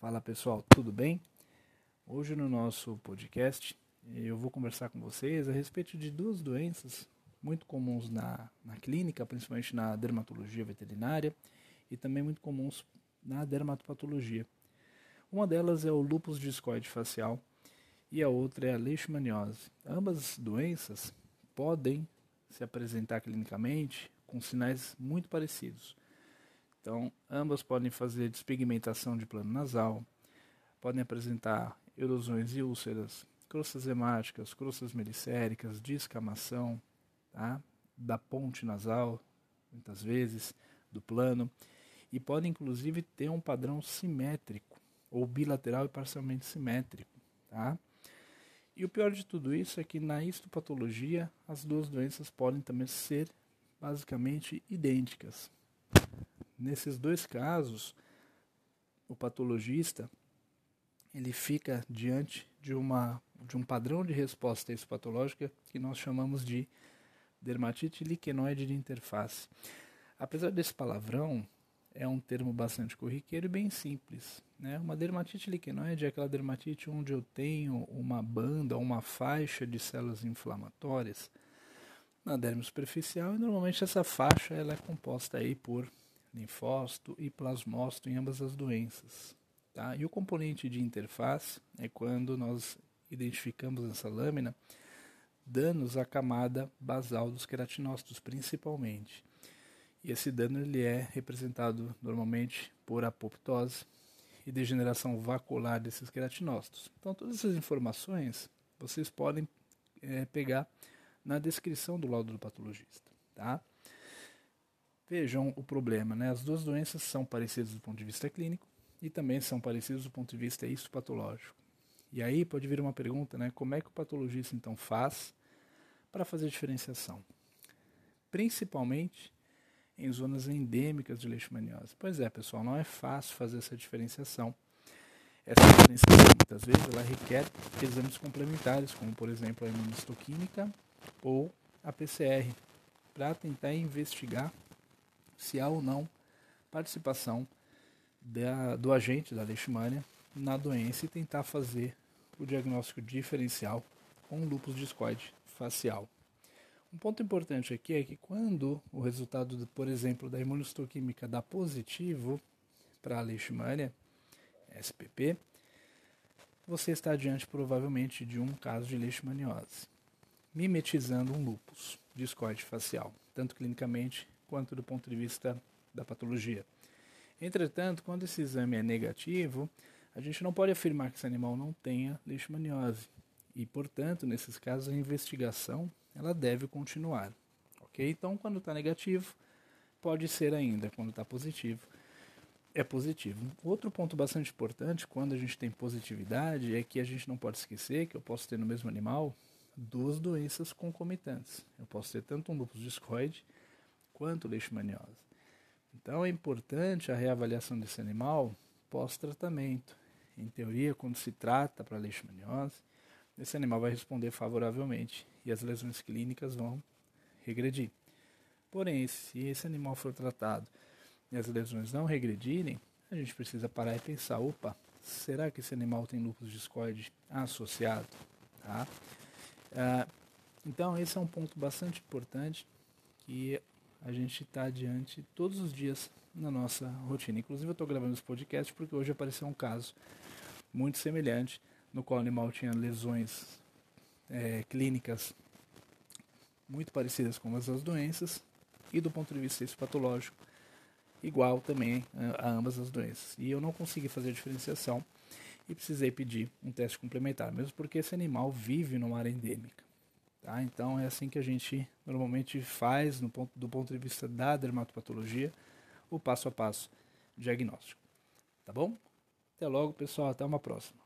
Fala pessoal, tudo bem? Hoje no nosso podcast eu vou conversar com vocês a respeito de duas doenças muito comuns na, na clínica, principalmente na dermatologia veterinária e também muito comuns na dermatopatologia. Uma delas é o lúpus discoide facial e a outra é a leishmaniose. Ambas doenças podem se apresentar clinicamente com sinais muito parecidos. Então, ambas podem fazer despigmentação de plano nasal, podem apresentar erosões e úlceras, crostas hemáticas, crostas melicéricas, descamação tá? da ponte nasal, muitas vezes, do plano, e podem inclusive ter um padrão simétrico, ou bilateral e parcialmente simétrico. Tá? E o pior de tudo isso é que na histopatologia as duas doenças podem também ser basicamente idênticas. Nesses dois casos, o patologista ele fica diante de, uma, de um padrão de resposta patológica que nós chamamos de dermatite liquenoide de interface. Apesar desse palavrão, é um termo bastante corriqueiro e bem simples. Né? Uma dermatite liquenoide é aquela dermatite onde eu tenho uma banda, uma faixa de células inflamatórias na derme superficial e normalmente essa faixa ela é composta aí por linfócito e plasmócito em ambas as doenças. Tá? E o componente de interface é quando nós identificamos nessa lâmina danos à camada basal dos queratinócitos, principalmente. E esse dano ele é representado normalmente por apoptose e degeneração vacular desses queratinócitos. Então, todas essas informações vocês podem é, pegar na descrição do laudo do patologista. Tá? Vejam o problema, né? As duas doenças são parecidas do ponto de vista clínico e também são parecidas do ponto de vista histopatológico. E aí pode vir uma pergunta, né? Como é que o patologista então faz para fazer diferenciação? Principalmente em zonas endêmicas de leishmaniose. Pois é, pessoal, não é fácil fazer essa diferenciação. Essa diferenciação, muitas vezes, ela requer exames complementares, como, por exemplo, a imunistoquímica ou a PCR, para tentar investigar se há ou não participação da, do agente da leishmania na doença e tentar fazer o diagnóstico diferencial com lúpus discoide facial. Um ponto importante aqui é que quando o resultado, do, por exemplo, da imunistoquímica dá positivo para a leishmania, SPP, você está diante provavelmente de um caso de leishmaniose, mimetizando um lúpus discoide facial, tanto clinicamente quanto do ponto de vista da patologia. Entretanto, quando esse exame é negativo, a gente não pode afirmar que esse animal não tenha leishmaniose. E, portanto, nesses casos, a investigação ela deve continuar. Ok? Então, quando está negativo, pode ser ainda. Quando está positivo, é positivo. Outro ponto bastante importante quando a gente tem positividade é que a gente não pode esquecer que eu posso ter no mesmo animal duas doenças concomitantes. Eu posso ter tanto um lúpus discoide quanto leishmaniose. Então é importante a reavaliação desse animal pós-tratamento. Em teoria, quando se trata para leishmaniose, esse animal vai responder favoravelmente e as lesões clínicas vão regredir. Porém, se esse animal for tratado e as lesões não regredirem, a gente precisa parar e pensar, opa, será que esse animal tem lúpus discoide associado? Tá? Ah, então, esse é um ponto bastante importante que a gente está adiante todos os dias na nossa rotina. Inclusive, eu estou gravando esse podcast porque hoje apareceu um caso muito semelhante, no qual o animal tinha lesões é, clínicas muito parecidas com as das doenças e do ponto de vista patológico igual também a, a ambas as doenças. E eu não consegui fazer a diferenciação e precisei pedir um teste complementar, mesmo porque esse animal vive numa área endêmica. Tá? Então é assim que a gente normalmente faz, no ponto, do ponto de vista da dermatopatologia, o passo a passo diagnóstico. Tá bom? Até logo, pessoal. Até uma próxima.